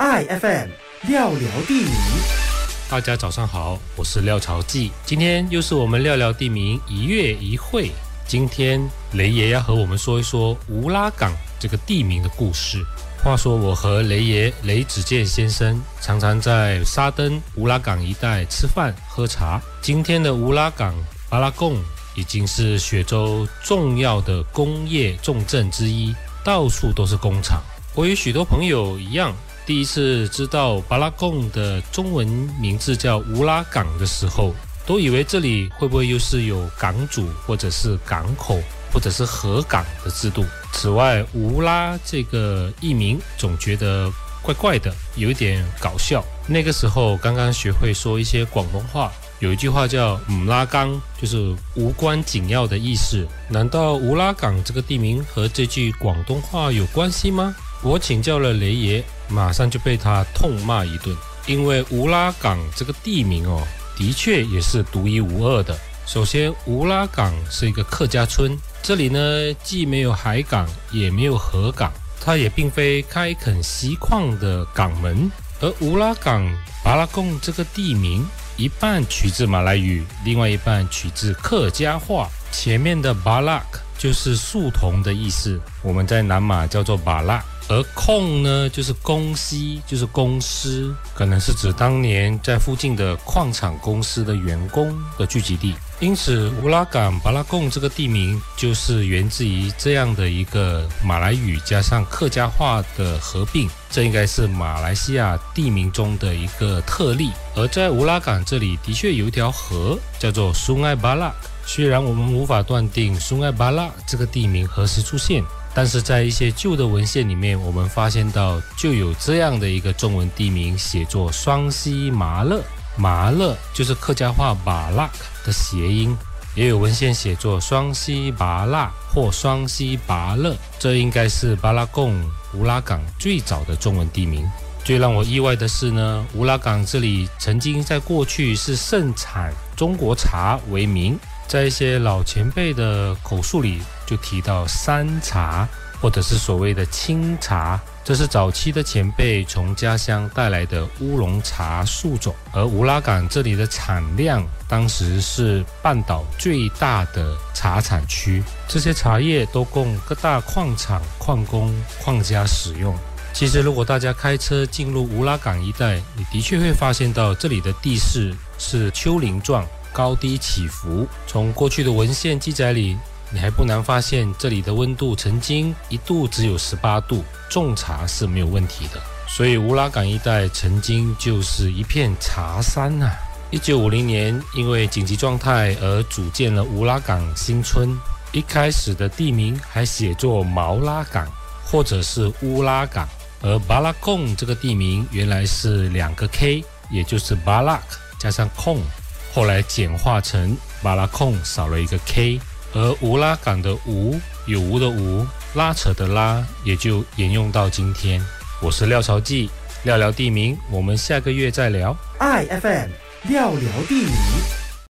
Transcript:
，iFM 廖聊地名。大家早上好，我是廖朝记。今天又是我们廖聊地名一月一会。今天雷爷要和我们说一说乌拉港这个地名的故事。话说我和雷爷雷子健先生常常在沙登乌拉港一带吃饭喝茶。今天的乌拉港巴拉贡已经是雪州重要的工业重镇之一，到处都是工厂。我与许多朋友一样。第一次知道巴拉贡的中文名字叫乌拉港的时候，都以为这里会不会又是有港主，或者是港口，或者是河港的制度。此外，乌拉这个译名总觉得怪怪的，有一点搞笑。那个时候刚刚学会说一些广东话，有一句话叫“姆拉冈”，就是无关紧要的意思。难道乌拉港这个地名和这句广东话有关系吗？我请教了雷爷，马上就被他痛骂一顿。因为乌拉港这个地名哦，的确也是独一无二的。首先，乌拉港是一个客家村，这里呢既没有海港，也没有河港，它也并非开垦锡矿的港门。而乌拉港巴拉贡这个地名，一半取自马来语，另外一半取自客家话。前面的巴拉克就是树桐的意思，我们在南马叫做巴拉。而控呢，就是公司，就是公司，可能是指当年在附近的矿场公司的员工的聚集地。因此，乌拉港巴拉贡这个地名就是源自于这样的一个马来语加上客家话的合并。这应该是马来西亚地名中的一个特例。而在乌拉港这里，的确有一条河叫做苏埃巴拉。虽然我们无法断定苏埃巴拉这个地名何时出现。但是在一些旧的文献里面，我们发现到就有这样的一个中文地名，写作双溪麻勒，麻勒就是客家话巴拉的谐音，也有文献写作双溪巴拉或双溪巴勒，这应该是巴拉贡乌拉港最早的中文地名。最让我意外的是呢，乌拉港这里曾经在过去是盛产中国茶为名。在一些老前辈的口述里，就提到山茶，或者是所谓的青茶，这是早期的前辈从家乡带来的乌龙茶树种。而乌拉港这里的产量，当时是半岛最大的茶产区，这些茶叶都供各大矿场、矿工、矿家使用。其实，如果大家开车进入乌拉港一带，你的确会发现到这里的地势是丘陵状。高低起伏，从过去的文献记载里，你还不难发现这里的温度曾经一度只有十八度，种茶是没有问题的。所以乌拉港一带曾经就是一片茶山呐。一九五零年，因为紧急状态而组建了乌拉港新村，一开始的地名还写作毛拉港或者是乌拉港，而巴拉贡这个地名原来是两个 K，也就是巴拉加上控。后来简化成马拉控少了一个 K，而无拉港的无有无的无拉扯的拉也就沿用到今天。我是廖朝记，廖聊地名，我们下个月再聊。I F M 廖聊地名。